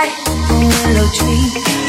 midnight, the willow tree.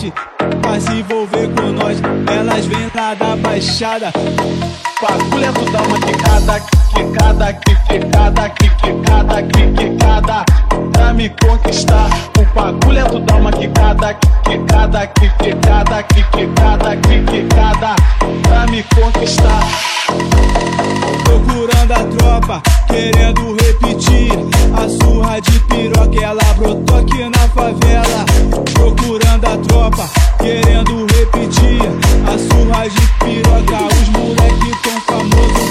noite pra se envolver com nós. Elas vêm lá da baixada. Bagulho é tu dá uma quicada, quicada, quicada, quicada, quicada. Pra me conquistar. O bagulho é tu dá uma quicada, quicada, quicada, quicada, quicada. Pra me conquistar procurando a tropa, querendo repetir a surra de piroca. Ela brotou aqui na favela, procurando a tropa, querendo repetir a surra de piroca. Os moleque tão famoso.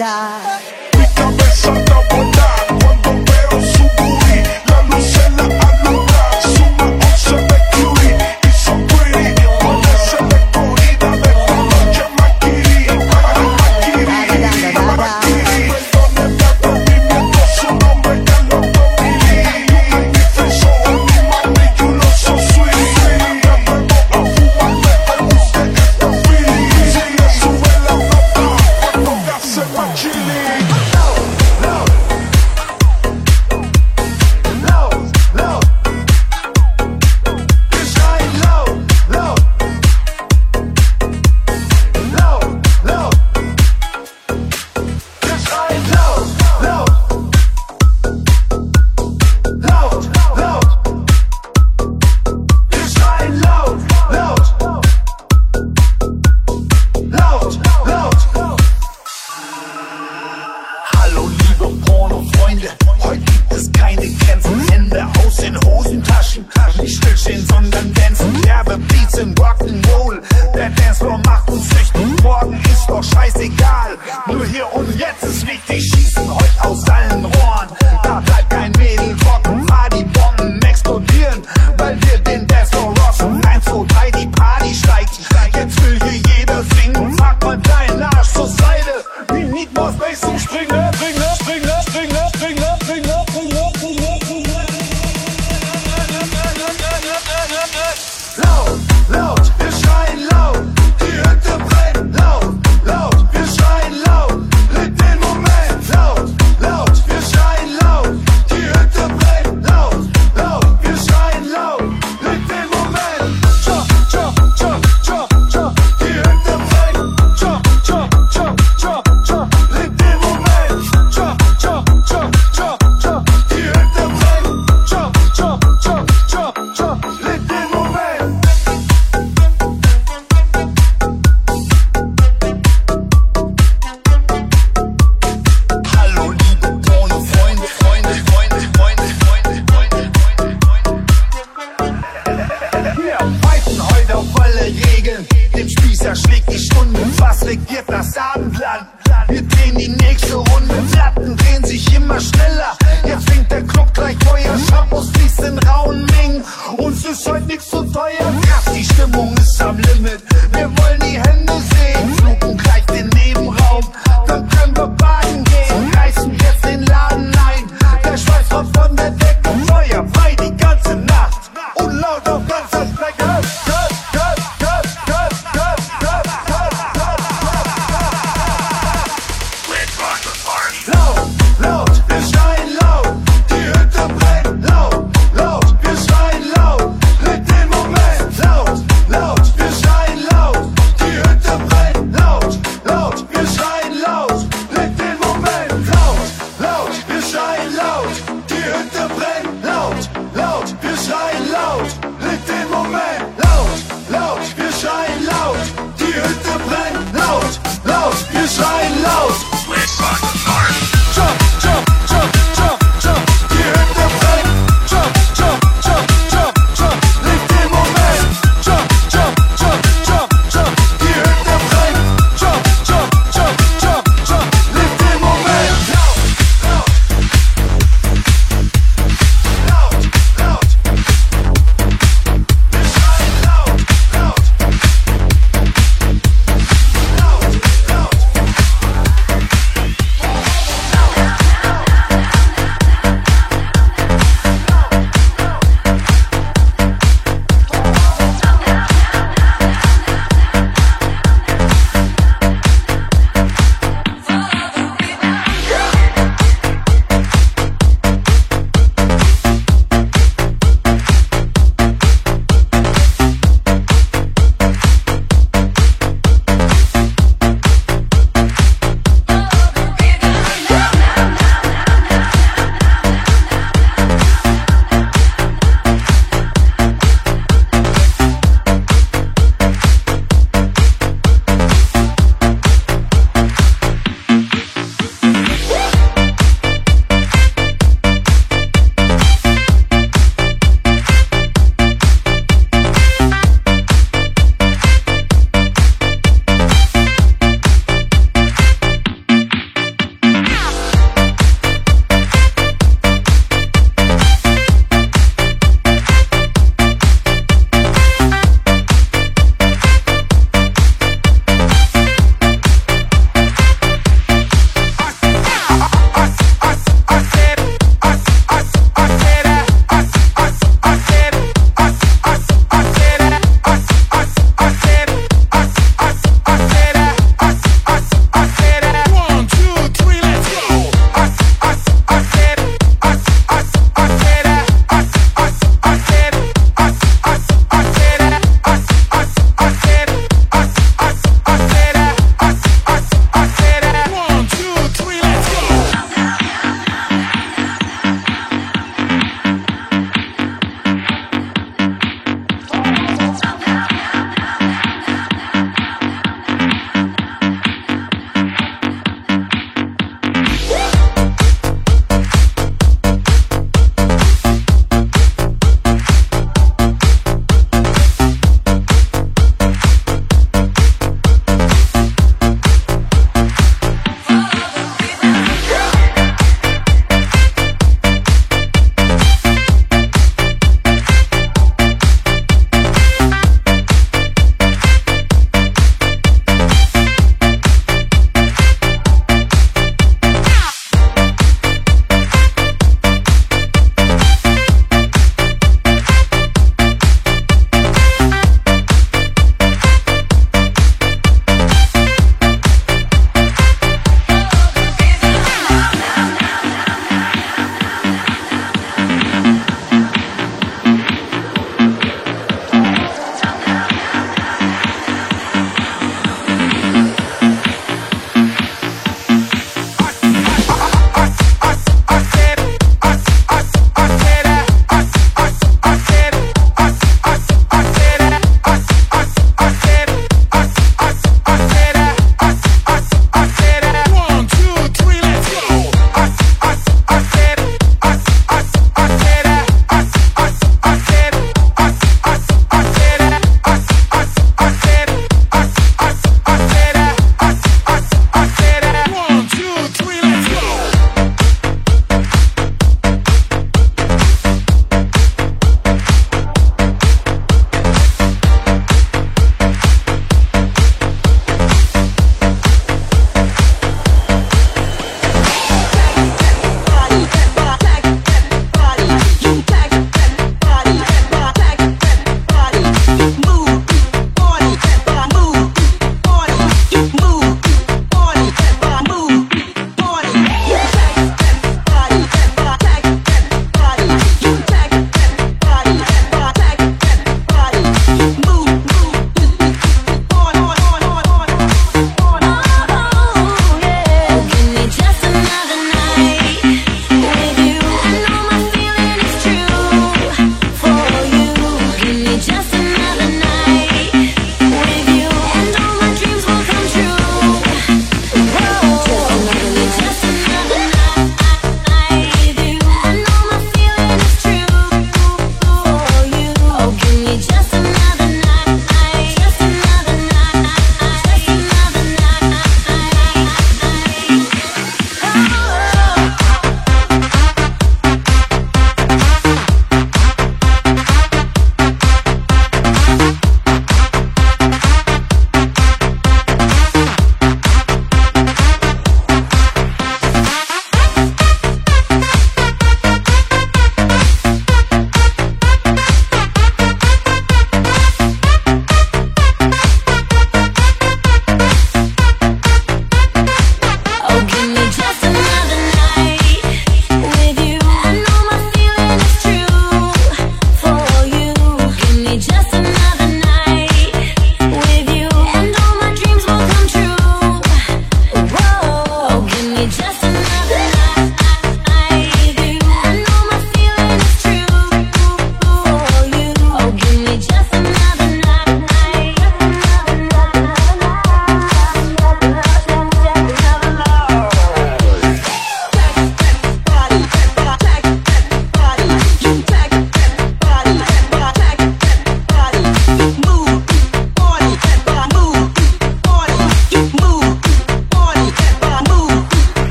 nada.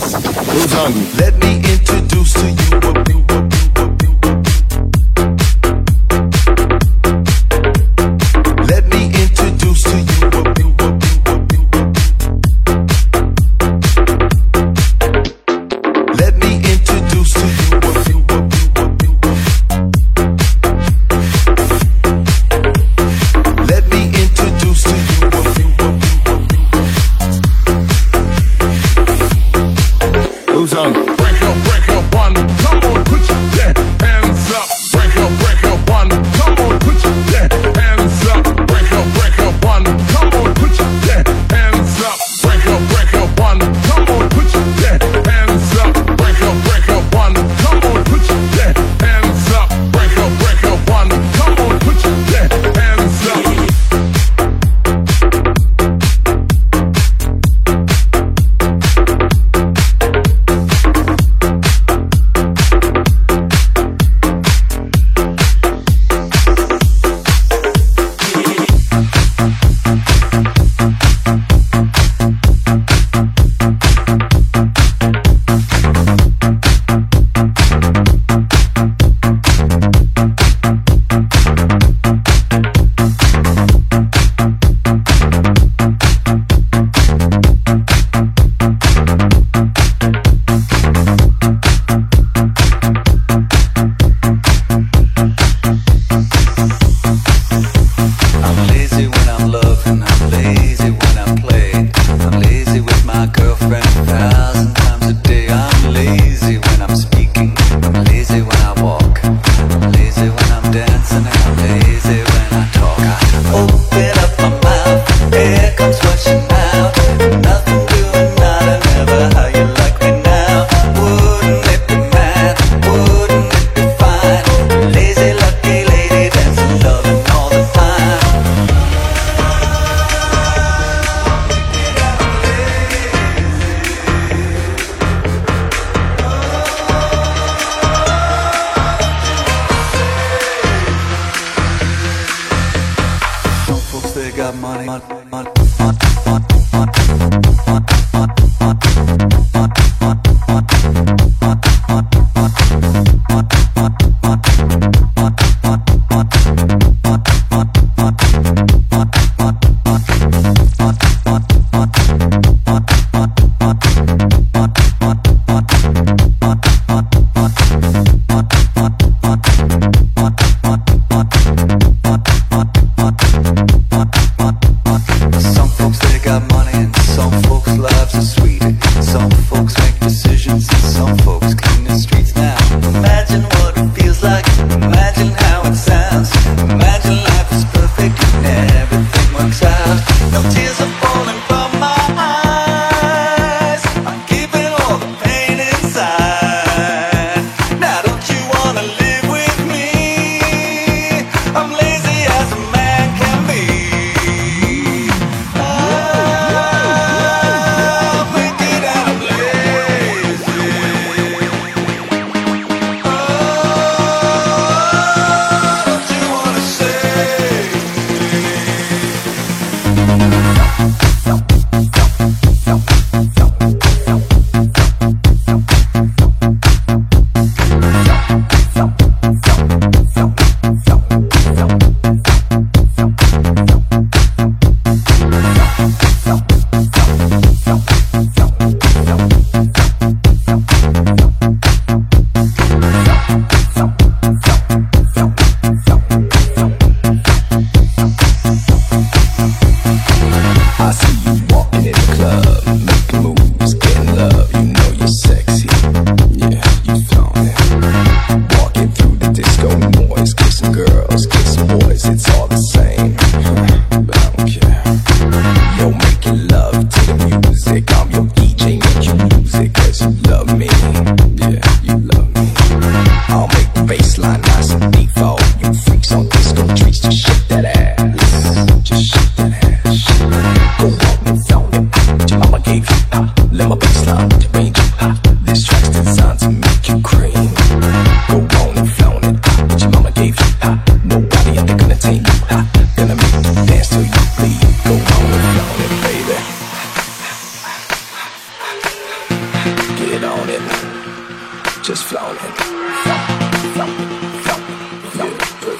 Who's hungry? Let me introduce to you a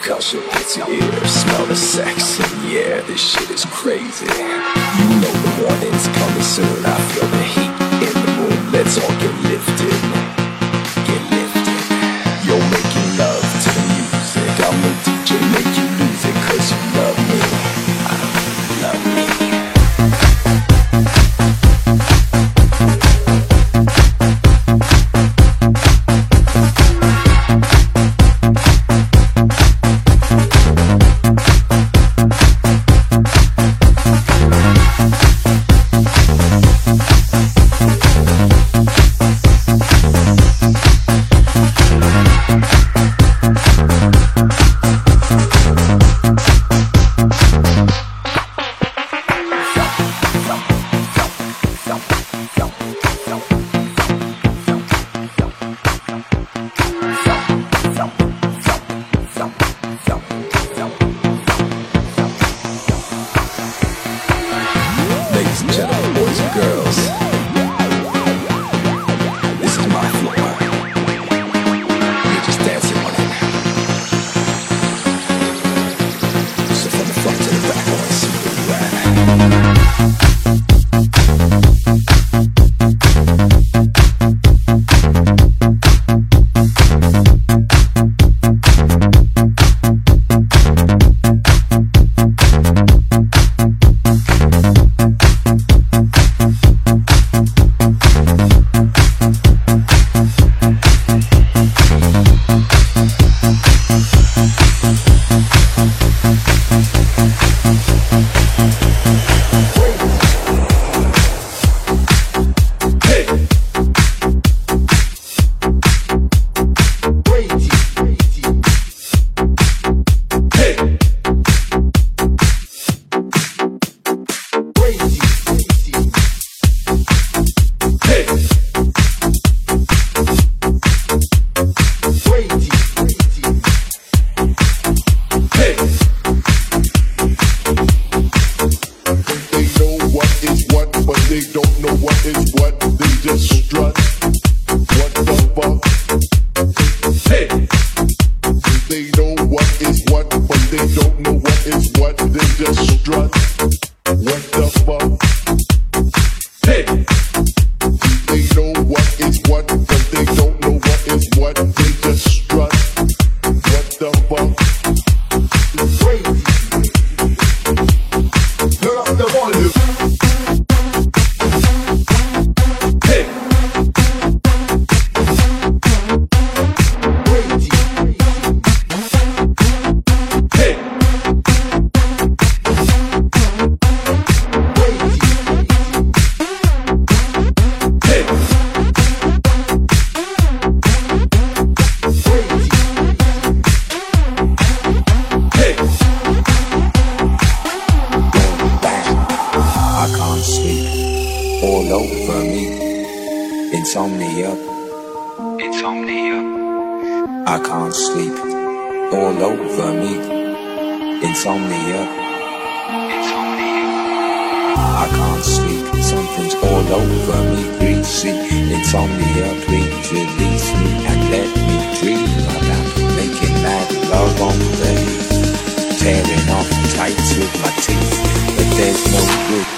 concussion hits your ear. Smell the sex Yeah. This shit is crazy. You know the warning's coming soon. I feel the heat in the room. Let's all get lifted. all over me. Insomnia, insomnia. I can't sleep. All over me. Insomnia, insomnia. I can't sleep. Something's all over me. Greasy insomnia. Please release me and let me dream about making that love on the tearing off tights with my teeth. But there's no good.